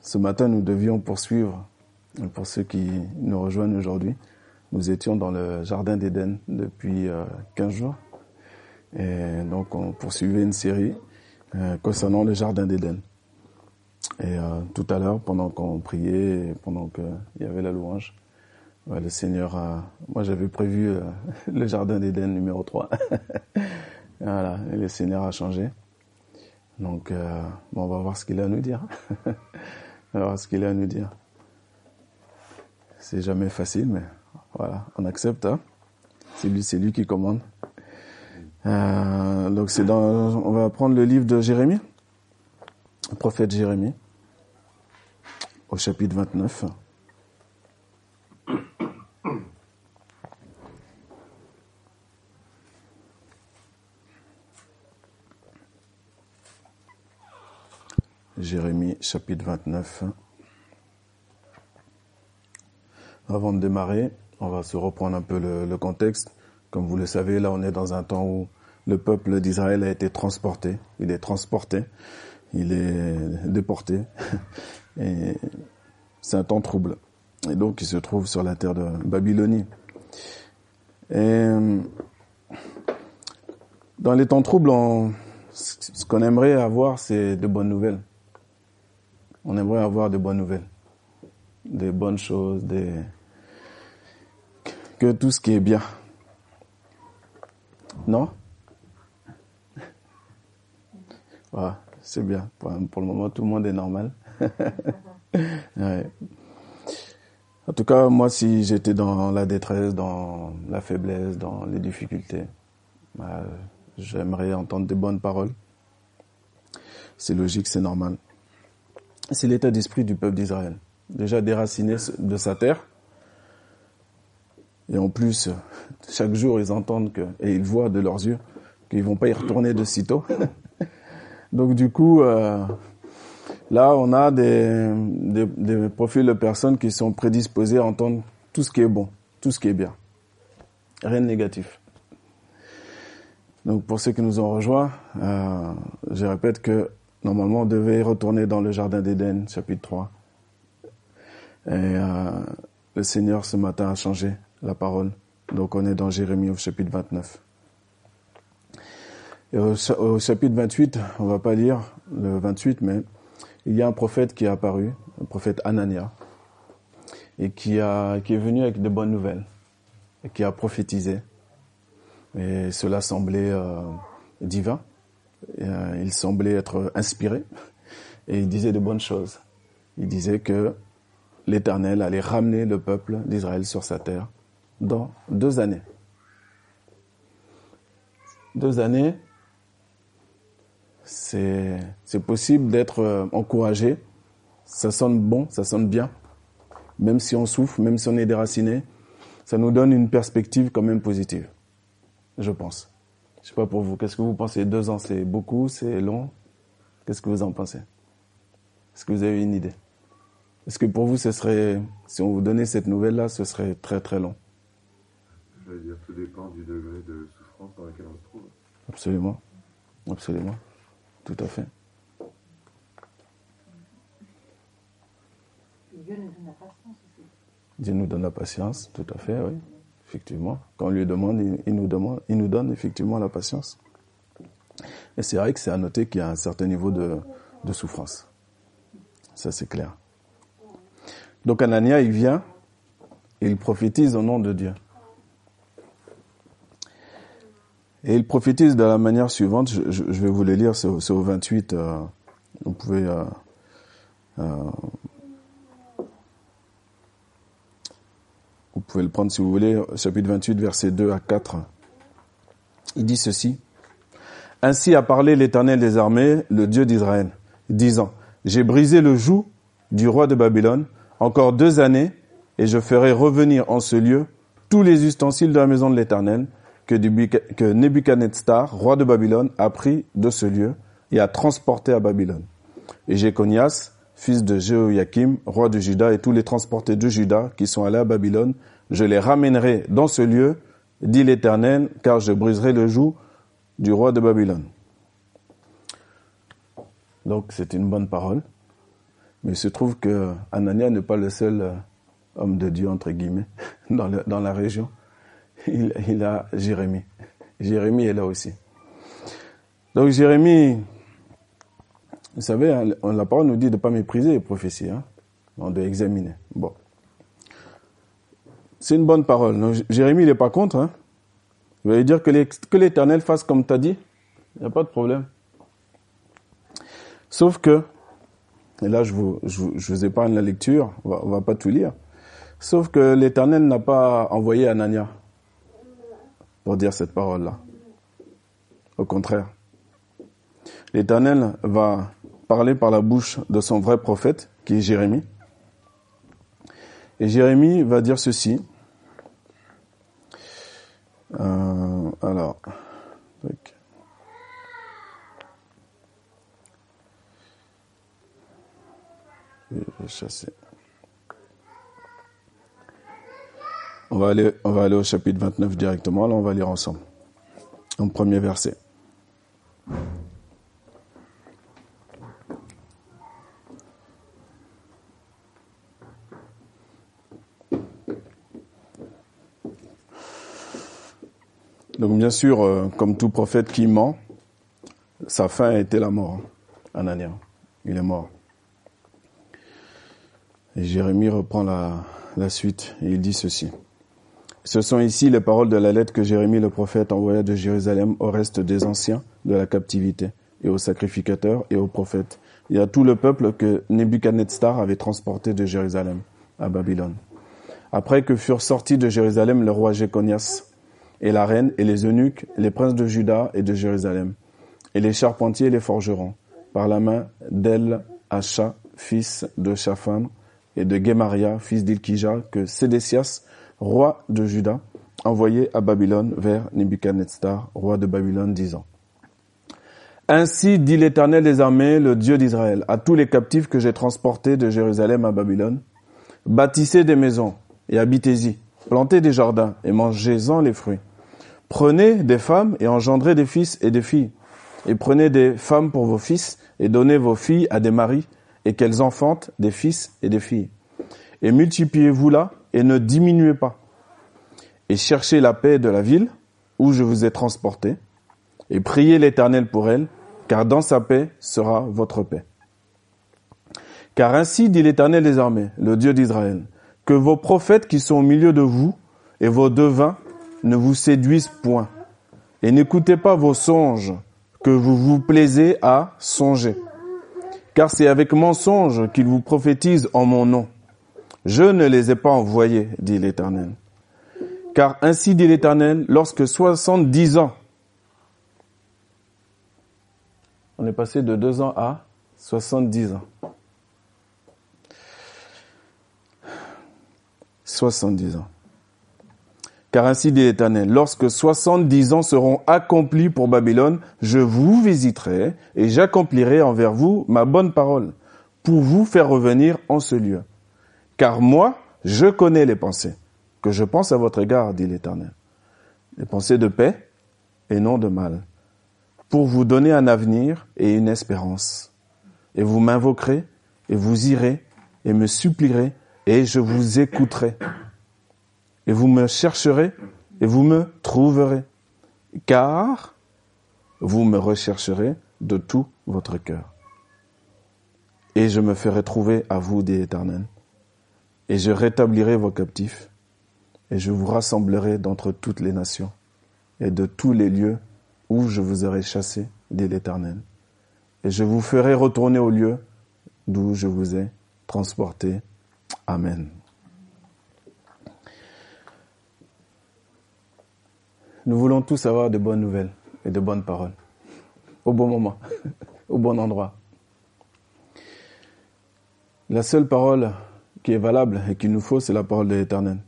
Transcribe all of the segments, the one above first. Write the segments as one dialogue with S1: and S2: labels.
S1: Ce matin, nous devions poursuivre, pour ceux qui nous rejoignent aujourd'hui, nous étions dans le Jardin d'Éden depuis 15 euh, jours. Et donc, on poursuivait une série euh, concernant le Jardin d'Éden. Et euh, tout à l'heure, pendant qu'on priait, pendant qu'il y avait la louange, le Seigneur a... Moi, j'avais prévu le Jardin d'Éden numéro 3. voilà, et le Seigneur a changé. Donc, on va voir ce qu'il a à nous dire. Alors, ce qu'il a à nous dire. C'est jamais facile, mais voilà, on accepte. Hein. C'est lui, c'est lui qui commande. Euh, donc c'est dans, on va prendre le livre de Jérémie, le prophète Jérémie, au chapitre 29. Jérémie chapitre 29. Avant de démarrer, on va se reprendre un peu le, contexte. Comme vous le savez, là on est dans un temps où le peuple d'Israël a été transporté. Il est transporté, il est déporté. Et c'est un temps trouble. Et donc il se trouve sur la terre de Babylonie. Et dans les temps troubles, ce qu'on aimerait avoir, c'est de bonnes nouvelles on aimerait avoir de bonnes nouvelles, des bonnes choses, des... que tout ce qui est bien. Non? Voilà, C'est bien. Pour, le moment, tout le monde est normal. En tout cas, moi, si j'étais dans la détresse, dans la faiblesse, dans les difficultés, bah, j'aimerais entendre des bonnes paroles. C'est logique, c'est normal c'est l'état d'esprit du peuple d'Israël. Déjà déraciné de sa terre. Et en plus, chaque jour, ils entendent que, et ils voient de leurs yeux qu'ils vont pas y retourner de sitôt. Donc du coup, euh, là, on a des, des, des, profils de personnes qui sont prédisposées à entendre tout ce qui est bon, tout ce qui est bien. Rien de négatif. Donc pour ceux qui nous ont rejoints, euh, je répète que Normalement, on devait retourner dans le Jardin d'Éden, chapitre 3. Et euh, le Seigneur, ce matin, a changé la parole. Donc, on est dans Jérémie au chapitre 29. Et au, chapitre 28, on va pas lire le 28, mais il y a un prophète qui est apparu, un prophète Anania, et qui, a, qui est venu avec de bonnes nouvelles, et qui a prophétisé. Et cela semblait euh, divin. Euh, il semblait être inspiré et il disait de bonnes choses. Il disait que l'Éternel allait ramener le peuple d'Israël sur sa terre dans deux années. Deux années, c'est possible d'être euh, encouragé. Ça sonne bon, ça sonne bien. Même si on souffre, même si on est déraciné, ça nous donne une perspective quand même positive, je pense. Je sais pas pour vous, qu'est-ce que vous pensez? Deux ans, c'est beaucoup, c'est long. Qu'est-ce que vous en pensez? Est-ce que vous avez une idée? Est-ce que pour vous, ce serait, si on vous donnait cette nouvelle-là, ce serait très très long?
S2: Je veux dire, tout dépend du degré de souffrance dans lequel on se trouve.
S1: Absolument, absolument, tout à fait.
S3: Dieu nous donne la patience aussi.
S1: Dieu nous donne la patience, tout à fait, oui effectivement. Quand on lui demande, il, nous demande, il nous donne effectivement la patience. Et c'est vrai que c'est à noter qu'il y a un certain niveau de, de souffrance. Ça, c'est clair. Donc Anania, il vient et il prophétise au nom de Dieu. Et il prophétise de la manière suivante, je, vais vous les lire, c'est au, 28, euh, vous pouvez euh, euh, Vous pouvez le prendre si vous voulez, chapitre 28, versets 2 à 4. Il dit ceci. Ainsi a parlé l'Éternel des armées, le Dieu d'Israël, disant, J'ai brisé le joug du roi de Babylone, encore deux années, et je ferai revenir en ce lieu tous les ustensiles de la maison de l'Éternel que, Nebuchadnezzar, roi de Babylone, a pris de ce lieu et a transporté à Babylone. Et Jéconias, fils de Jéhoiakim, roi de Juda, et tous les transportés de Juda qui sont allés à Babylone, je les ramènerai dans ce lieu, dit l'Éternel, car je briserai le joug du roi de Babylone. Donc c'est une bonne parole. Mais il se trouve que Anania n'est pas le seul euh, homme de Dieu, entre guillemets, dans, la région. Il, il a Jérémie. Jérémie est là aussi. Donc Jérémie, vous savez, hein, la parole nous dit de ne pas mépriser les prophéties. Hein. On doit examiner. Bon. C'est une bonne parole. Jérémie, il n'est pas contre. Hein. Allez dire que l'Éternel fasse comme tu as dit. Il n'y a pas de problème. Sauf que, et là je vous, je, je vous épargne la lecture, on va, on va pas tout lire. Sauf que l'Éternel n'a pas envoyé Anania pour dire cette parole-là. Au contraire. L'Éternel va parler par la bouche de son vrai prophète, qui est Jérémie. Et Jérémie va dire ceci. Euh, alors, chasser. On va aller, on va aller au chapitre 29 directement. Là, on va lire ensemble. En premier verset. Donc bien sûr, euh, comme tout prophète qui ment, sa fin a été la mort. hein, Anania, il est mort. Et Jérémie reprend la, suite et il dit ceci. Ce sont ici les paroles de la lettre que Jérémie le prophète envoya de Jérusalem au reste des anciens de la captivité et aux sacrificateurs et aux prophètes et à tout le peuple que Nebuchadnezzar avait transporté de Jérusalem à Babylone. Après que furent sortis de Jérusalem le roi Jéconias et la reine et les eunuques, les princes de Juda et de Jérusalem, et les charpentiers et les forgerons, par la main d'El Hacha, fils de Shaphan, et de Gemaria, fils d'Ilkija, que Sédécias, roi de Juda, envoyait à Babylone vers Nebuchadnezzar, roi de Babylone, disant Ainsi dit l'Éternel des armées, le Dieu d'Israël, à tous les captifs que j'ai transportés de Jérusalem à Babylone, bâtissez des maisons et habitez-y, plantez des jardins et mangez-en les fruits. Prenez des femmes et engendrez des fils et des filles. Et prenez des femmes pour vos fils et donnez vos filles à des maris et qu'elles enfantent des fils et des filles. Et multipliez-vous là et ne diminuez pas. Et cherchez la paix de la ville où je vous ai transporté et priez l'Éternel pour elle, car dans sa paix sera votre paix. Car ainsi dit l'Éternel des armées, le Dieu d'Israël, que vos prophètes qui sont au milieu de vous et vos devins ne vous séduisent point, et n'écoutez pas vos songes que vous vous plaisez à songer. Car c'est avec mensonge qu'ils vous prophétisent en mon nom. Je ne les ai pas envoyés, dit l'Éternel. Car ainsi dit l'Éternel, lorsque soixante-dix ans, on est passé de deux ans à soixante-dix ans. 70 ans. Car ainsi dit l'Éternel, lorsque 70 ans seront accomplis pour Babylone, je vous visiterai et j'accomplirai envers vous ma bonne parole pour vous faire revenir en ce lieu. Car moi, je connais les pensées que je pense à votre égard, dit l'Éternel. Les pensées de paix et non de mal, pour vous donner un avenir et une espérance. Et vous m'invoquerez et vous irez et me supplierez et je vous écouterai. Et vous me chercherez et vous me trouverez. Car vous me rechercherez de tout votre cœur. Et je me ferai trouver à vous, dit l'Éternel. Et je rétablirai vos captifs. Et je vous rassemblerai d'entre toutes les nations et de tous les lieux où je vous aurai chassés, dit l'Éternel. Et je vous ferai retourner au lieu d'où je vous ai transporté. Amen. Nous voulons tous avoir de bonnes nouvelles et de bonnes paroles. Au bon moment, au bon endroit. La seule parole qui est valable et qu'il nous faut, c'est la parole de l'Éternel.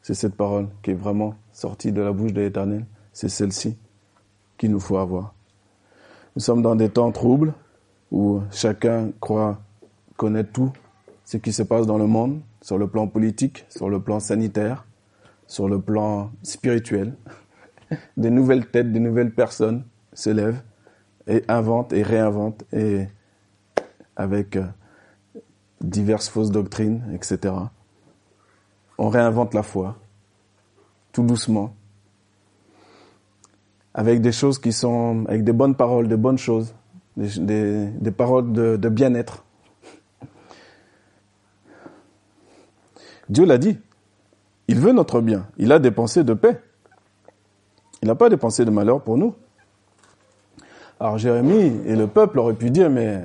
S1: C'est cette parole qui est vraiment sortie de la bouche de l'Éternel. C'est celle-ci qu'il nous faut avoir. Nous sommes dans des temps troubles où chacun croit connaître tout ce qui se passe dans le monde, sur le plan politique, sur le plan sanitaire, sur le plan spirituel. Des nouvelles têtes, des nouvelles personnes se lèvent et inventent et réinventent et avec diverses fausses doctrines, etc. On réinvente la foi, tout doucement, avec des choses qui sont, avec des bonnes paroles, des bonnes choses, des, paroles de, de bien-être. Dieu l'a dit. Il veut notre bien. Il a des pensées de paix. Il n'a pas des pensées de malheur pour nous. Alors Jérémie et le peuple auraient pu dire, mais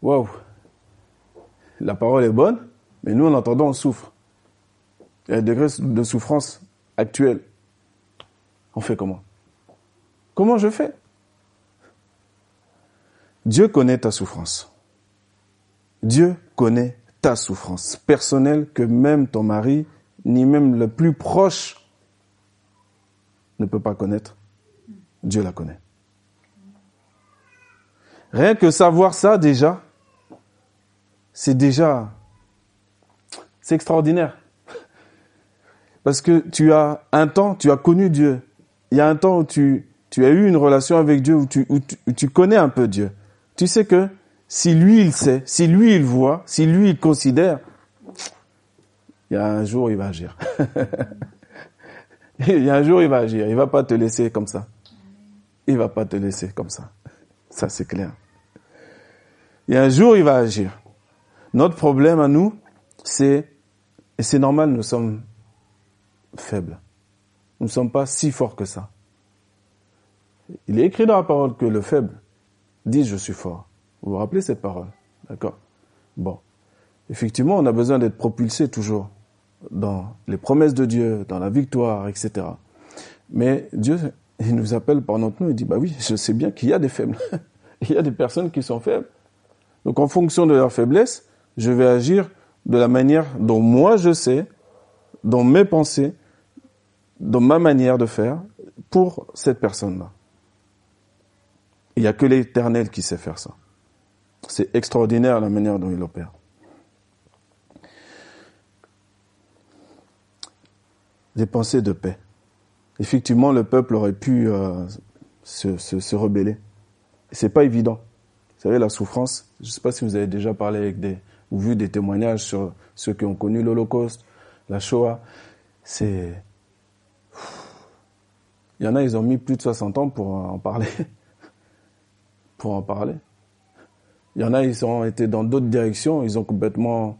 S1: waouh, la parole est bonne, mais nous en entendant on souffre. Il y a un degré de souffrance actuelle. On fait comment? Comment je fais? Dieu connaît ta souffrance. Dieu connaît ta souffrance personnelle que même ton mari, ni même le plus proche, ne peut pas connaître. Dieu la connaît. Rien que savoir ça déjà, c'est déjà, c'est extraordinaire. Parce que tu as un temps, tu as connu Dieu. Il y a un temps où tu, as eu une relation avec Dieu, où tu, tu connais un peu Dieu. Tu sais que si lui il sait, si lui il voit, si lui il considère, il y a un jour il va agir. il y a un jour il va agir. Il va pas te laisser comme ça. Il va pas te laisser comme ça. Ça c'est clair. Il y a un jour il va agir. Notre problème à nous, c'est, et c'est normal, nous sommes faibles. Nous ne sommes pas si forts que ça. Il est écrit dans la parole que le faible dit je suis fort. Vous vous rappelez cette parole D'accord? Bon. Effectivement, on a besoin d'être propulsé toujours dans les promesses de Dieu, dans la victoire, etc. Mais Dieu, il nous appelle par notre nom, il dit, bah oui, je sais bien qu'il y a des faibles. il y a des personnes qui sont faibles. Donc en fonction de leur faiblesse, je vais agir de la manière dont moi je sais, dans mes pensées, dans ma manière de faire, pour cette personne-là. Il n'y a que l'Éternel qui sait faire ça. C'est extraordinaire la manière dont il opère. Des pensées de paix. Effectivement, le peuple aurait pu euh, se, se, se rebeller. C'est pas évident. Vous savez, la souffrance, je ne sais pas si vous avez déjà parlé avec des, ou vu des témoignages sur ceux qui ont connu l'Holocauste, la Shoah. C'est, il y en a, ils ont mis plus de 60 ans pour en parler. pour en parler. Il y en a, ils ont été dans d'autres directions, ils ont complètement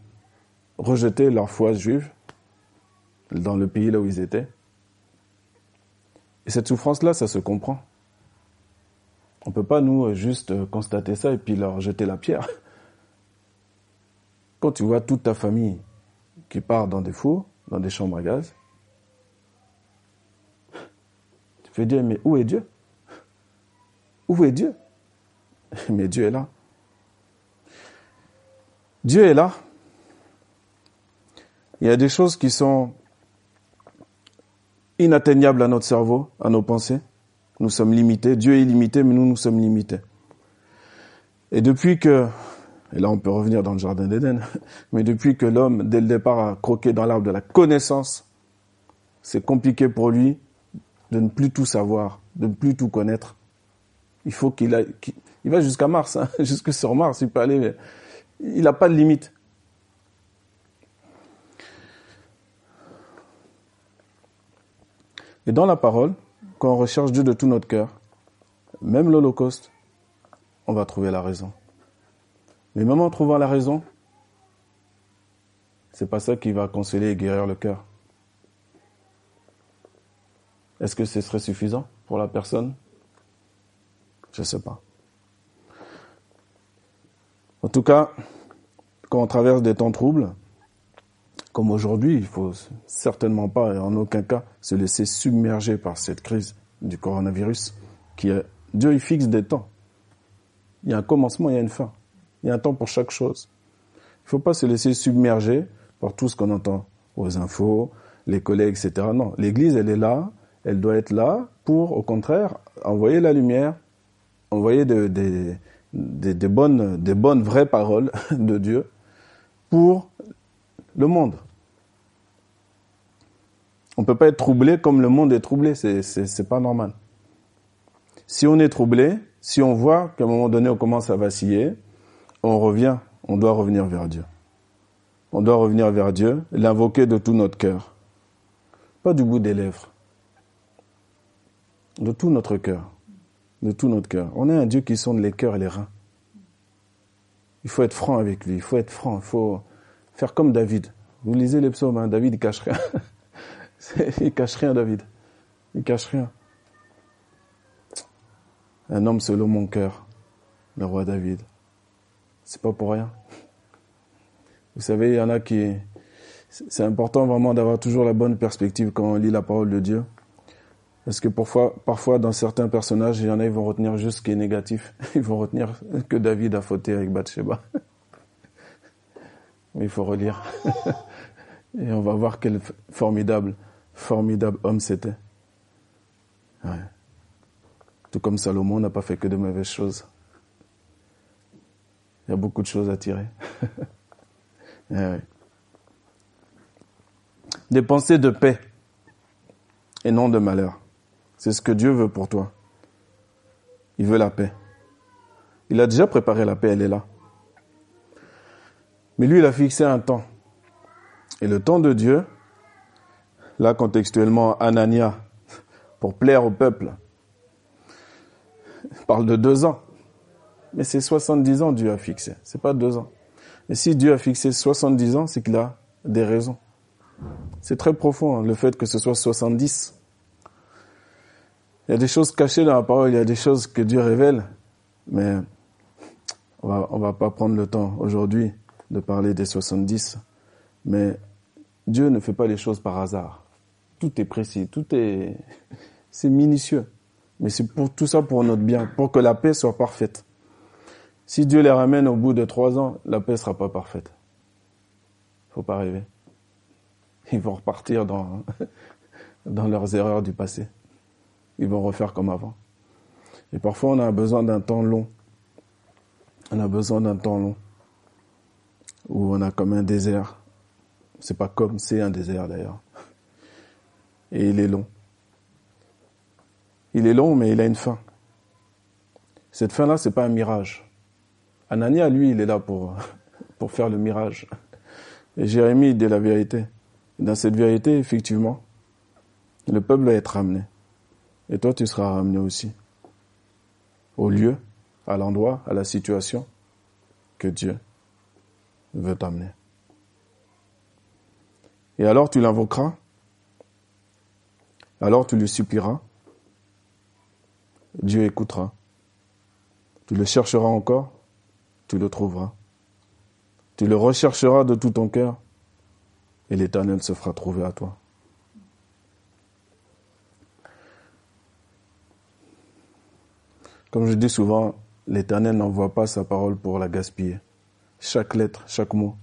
S1: rejeté leur foi juive dans le pays là où ils étaient. Et cette souffrance-là, ça se comprend. On peut pas, nous, juste constater ça et puis leur jeter la pierre. Quand tu vois toute ta famille qui part dans des fours, dans des chambres à gaz, tu fais dire, mais où est Dieu? Où est Dieu? Mais Dieu est là. Dieu est là. Il y a des choses qui sont inatteignables à notre cerveau, à nos pensées. Nous sommes limités. Dieu est limité, mais nous, nous sommes limités. Et depuis que, et là on peut revenir dans le jardin d'Éden, mais depuis que l'homme, dès le départ, a croqué dans l'arbre de la connaissance, c'est compliqué pour lui de ne plus tout savoir, de ne plus tout connaître. Il faut qu'il aille, il va jusqu'à Mars, hein, jusque sur Mars, il peut aller, mais il n'a pas de limite. Et dans la parole, quand on recherche Dieu de tout notre cœur, même l'Holocauste, on va trouver la raison. Mais même en trouvant la raison, c'est pas ça qui va consoler et guérir le cœur. Est-ce que ce serait suffisant pour la personne? Je ne sais pas. En tout cas, quand on traverse des temps troubles, comme aujourd'hui, il faut certainement pas et en aucun cas se laisser submerger par cette crise du coronavirus qui est, Dieu il fixe des temps. Il y a un commencement, il y a une fin. Il y a un temps pour chaque chose. Il ne faut pas se laisser submerger par tout ce qu'on entend aux infos, les collègues, etc. Non, l'Église, elle est là, elle doit être là pour, au contraire, envoyer la lumière, envoyer des, bonnes, des bonnes vraies paroles de Dieu pour le monde. On peut pas être troublé comme le monde est troublé, c'est c'est pas normal. Si on est troublé, si on voit qu'à un moment donné on commence à vaciller, on revient on doit revenir vers Dieu. On doit revenir vers Dieu, l'invoquer de tout notre cœur. Pas du bout des lèvres. De tout notre cœur. De tout notre cœur. On est un Dieu qui sonde les cœurs et les reins. Il faut être franc avec lui. Il faut être franc. Il faut faire comme David. Vous lisez les psaumes, hein, David, il cache rien. il cache rien, David. Il cache rien. Un homme selon mon cœur, le roi David. C'est pas pour rien. Vous savez, il y en a qui... C'est important vraiment d'avoir toujours la bonne perspective quand on lit la parole de Dieu. Parce que parfois, parfois dans certains personnages, il y en a, ils vont retenir juste ce qui est négatif. Ils vont retenir que David a fauté avec Bathsheba. Il faut relire. Et on va voir quel formidable, formidable homme c'était. Ouais. Tout comme Salomon n'a pas fait que de mauvaises choses. Il y a beaucoup de choses à tirer. ouais. Des pensées de paix et non de malheur. C'est ce que Dieu veut pour toi. Il veut la paix. Il a déjà préparé la paix, elle est là. Mais lui, il a fixé un temps. Et le temps de Dieu, là contextuellement, Anania, pour plaire au peuple, parle de deux ans. Mais c'est 70 ans Dieu a fixé, c'est pas deux ans. Et si Dieu a fixé 70 ans, c'est qu'il a des raisons. C'est très profond, hein, le fait que ce soit 70. Il y a des choses cachées dans la parole, il y a des choses que Dieu révèle, mais on on va pas prendre le temps aujourd'hui de parler des 70. Mais Dieu ne fait pas les choses par hasard. Tout est précis, tout est, c'est minutieux. Mais c'est pour tout ça pour notre bien, pour que la paix soit parfaite. Si Dieu les ramène au bout de trois ans, la paix sera pas parfaite. Faut pas rêver. Ils vont repartir dans, dans leurs erreurs du passé. Ils vont refaire comme avant. Et parfois, on a besoin d'un temps long. On a besoin d'un temps long. Où on a comme un désert. C'est pas comme, c'est un désert d'ailleurs. Et il est long. Il est long, mais il a une fin. Cette fin-là, c'est pas un mirage. Anania, lui, il est là pour, pour faire le mirage. Et Jérémie, il dit la vérité. Dans cette vérité, effectivement, le peuple va être ramené. Et toi, tu seras ramené aussi. Au lieu, à l'endroit, à la situation que Dieu veut t'amener. Et alors tu l'invoqueras, alors tu lui supplieras, Dieu écoutera. Tu le chercheras encore, tu le trouveras. Tu le rechercheras de tout ton cœur, et l'Éternel se fera trouver à toi. Comme je dis souvent, l'Éternel n'envoie pas sa parole pour la gaspiller. Chaque lettre, chaque mot,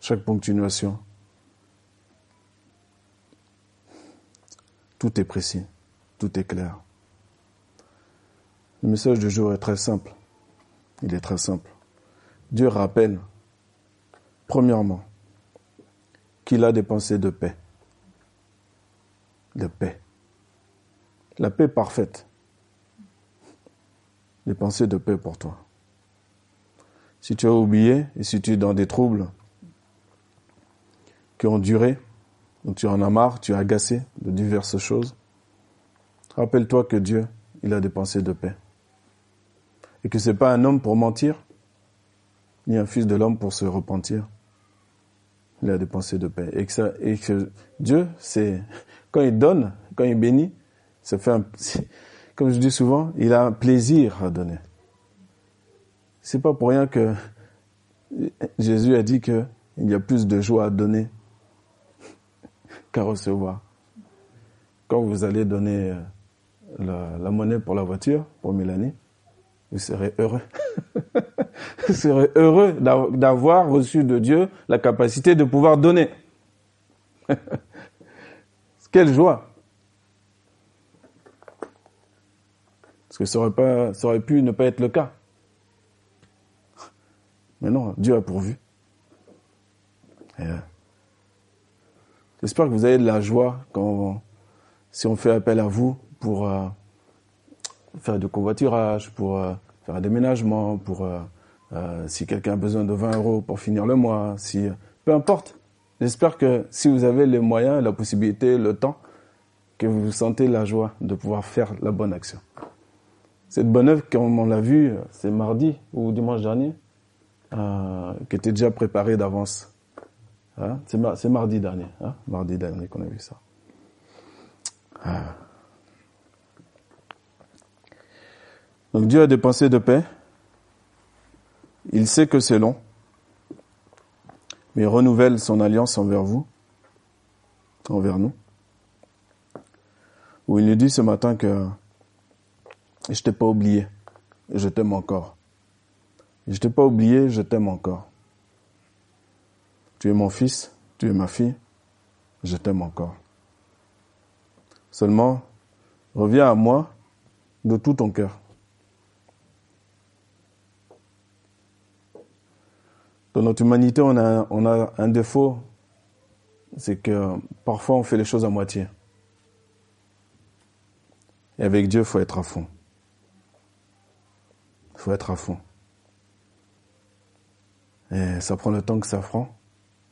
S1: chaque ponctuation, tout est précis, tout est clair. Le message du jour est très simple. Il est très simple. Dieu rappelle, premièrement, qu'il a des pensées de paix. De paix. La paix parfaite. Des pensées de paix pour toi. Si tu as oublié et si tu es dans des troubles qui ont duré, ou tu en as marre, tu es agacé de diverses choses, rappelle-toi que Dieu, il a des pensées de paix. Et que c'est pas un homme pour mentir, ni un fils de l'homme pour se repentir. Il a des pensées de paix. Et que, ça, et que Dieu, c'est, quand il donne, quand il bénit, ça fait un, comme je dis souvent, il a un plaisir à donner. C'est pas pour rien que Jésus a dit que il y a plus de joie à donner qu'à recevoir. Quand vous allez donner euh, la, monnaie pour la voiture, pour Mélanie, vous serez heureux. vous serez heureux d'avoir reçu de Dieu la capacité de pouvoir donner. Quelle joie. Parce que ça aurait pu ne pas être le cas. Mais non, Dieu a pourvu. J'espère que vous avez de la joie quand, si on fait appel à vous pour euh, faire du covoiturage, pour euh, faire un déménagement, pour euh, si quelqu'un a besoin de 20 euros pour finir le mois, si peu importe. J'espère que si vous avez les moyens, la possibilité, le temps, que vous sentez la joie de pouvoir faire la bonne action. Cette bonne œuvre, comme on l'a vu, c'est mardi ou dimanche dernier, euh, qui était déjà préparée d'avance. Hein? C'est mardi dernier, hein? mardi dernier qu'on a vu ça. Ah. Donc Dieu a des pensées de paix. Il sait que c'est long, mais il renouvelle son alliance envers vous, envers nous. Où il nous dit ce matin que je t'ai pas oublié, je t'aime encore. Je t'ai pas oublié, je t'aime encore. Tu es mon fils, tu es ma fille, je t'aime encore. Seulement, reviens à moi de tout ton cœur. Dans notre humanité, on a, on a un défaut, c'est que parfois on fait les choses à moitié. Et avec Dieu, il faut être à fond. Il faut être à fond. Et ça prend le temps que ça prend,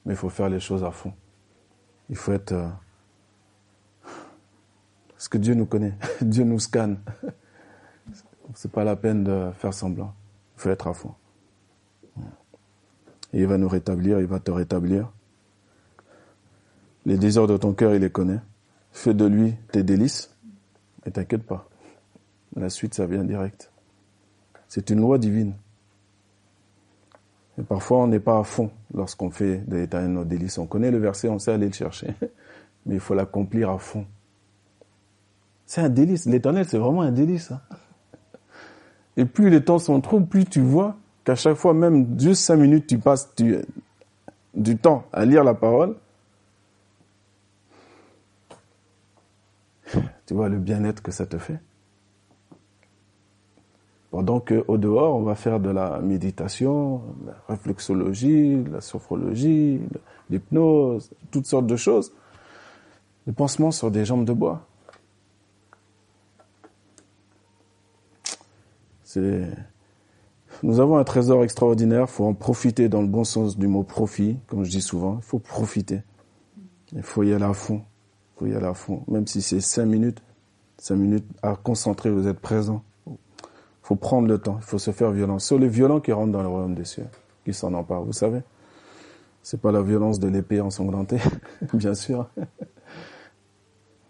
S1: mais il faut faire les choses à fond. Il faut être... Euh, parce que Dieu nous connaît, Dieu nous scanne. C'est pas la peine de faire semblant. Il faut être à fond. Et il va nous rétablir, il va te rétablir. Les désirs de ton cœur, il les connaît. Fais de lui tes délices. Et t'inquiète pas. La suite, ça vient direct. C'est une loi divine. Et parfois, on n'est pas à fond lorsqu'on fait de l'éternel nos délices. On connaît le verset, on sait aller le chercher. Mais il faut l'accomplir à fond. C'est un délice. L'éternel, c'est vraiment un délice. Hein. Et plus les temps sont trop, plus tu vois qu'à chaque fois, même juste cinq minutes, tu passes du temps à lire la parole. Tu vois le bien-être que ça te fait. Pendant qu'au dehors, on va faire de la méditation, la réflexologie, la sophrologie, l'hypnose, toutes sortes de choses. Les pansements sur des jambes de bois. Nous avons un trésor extraordinaire, il faut en profiter dans le bon sens du mot profit, comme je dis souvent, il faut profiter. Il faut y aller à fond, il faut y aller à fond, même si c'est cinq minutes, cinq minutes à concentrer, vous êtes présent faut prendre le temps, il faut se faire violence. C'est les violents qui rentrent dans le royaume des cieux, qui s'en emparent, vous savez. C'est pas la violence de l'épée ensanglantée, bien sûr.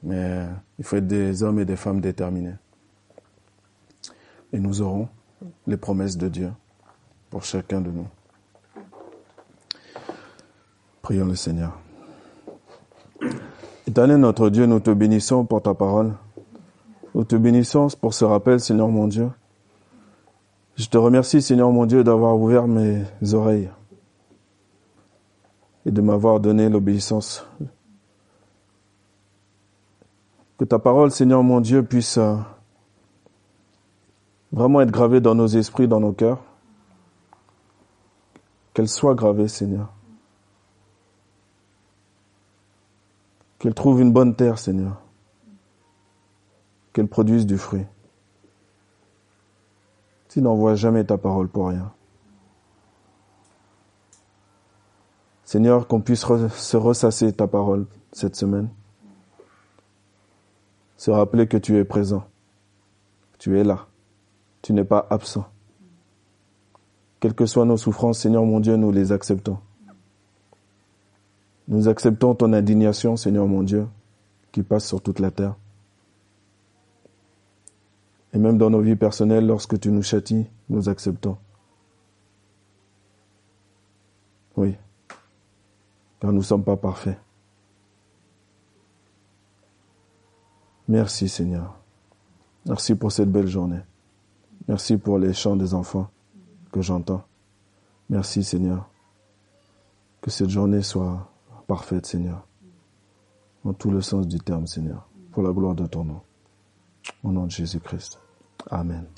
S1: Mais il faut être des hommes et des femmes déterminés. Et nous aurons les promesses de Dieu pour chacun de nous. Prions le Seigneur. Éternel notre Dieu, nous te bénissons pour ta parole. Nous te bénissons pour ce rappel, Seigneur mon Dieu. Je te remercie, Seigneur mon Dieu, d'avoir ouvert mes oreilles et de m'avoir donné l'obéissance. Que ta parole, Seigneur mon Dieu, puisse euh, vraiment être gravée dans nos esprits, dans nos cœurs. Qu'elle soit gravée, Seigneur. Qu'elle trouve une bonne terre, Seigneur. Qu'elle produise du fruit. Tu n'envoies jamais ta parole pour rien. Seigneur, qu'on puisse se ressasser ta parole cette semaine. Se rappeler que tu es présent. Tu es là. Tu n'es pas absent. Quelles que soient nos souffrances, Seigneur mon Dieu, nous les acceptons. Nous acceptons ton indignation, Seigneur mon Dieu, qui passe sur toute la terre. Et même dans nos vies personnelles, lorsque tu nous châties, nous acceptons. Oui, car nous ne sommes pas parfaits. Merci Seigneur. Merci pour cette belle journée. Merci pour les chants des enfants que j'entends. Merci Seigneur. Que cette journée soit parfaite Seigneur. En tout le sens du terme Seigneur. Pour la gloire de ton nom. Au nom de Jésus-Christ. Amen.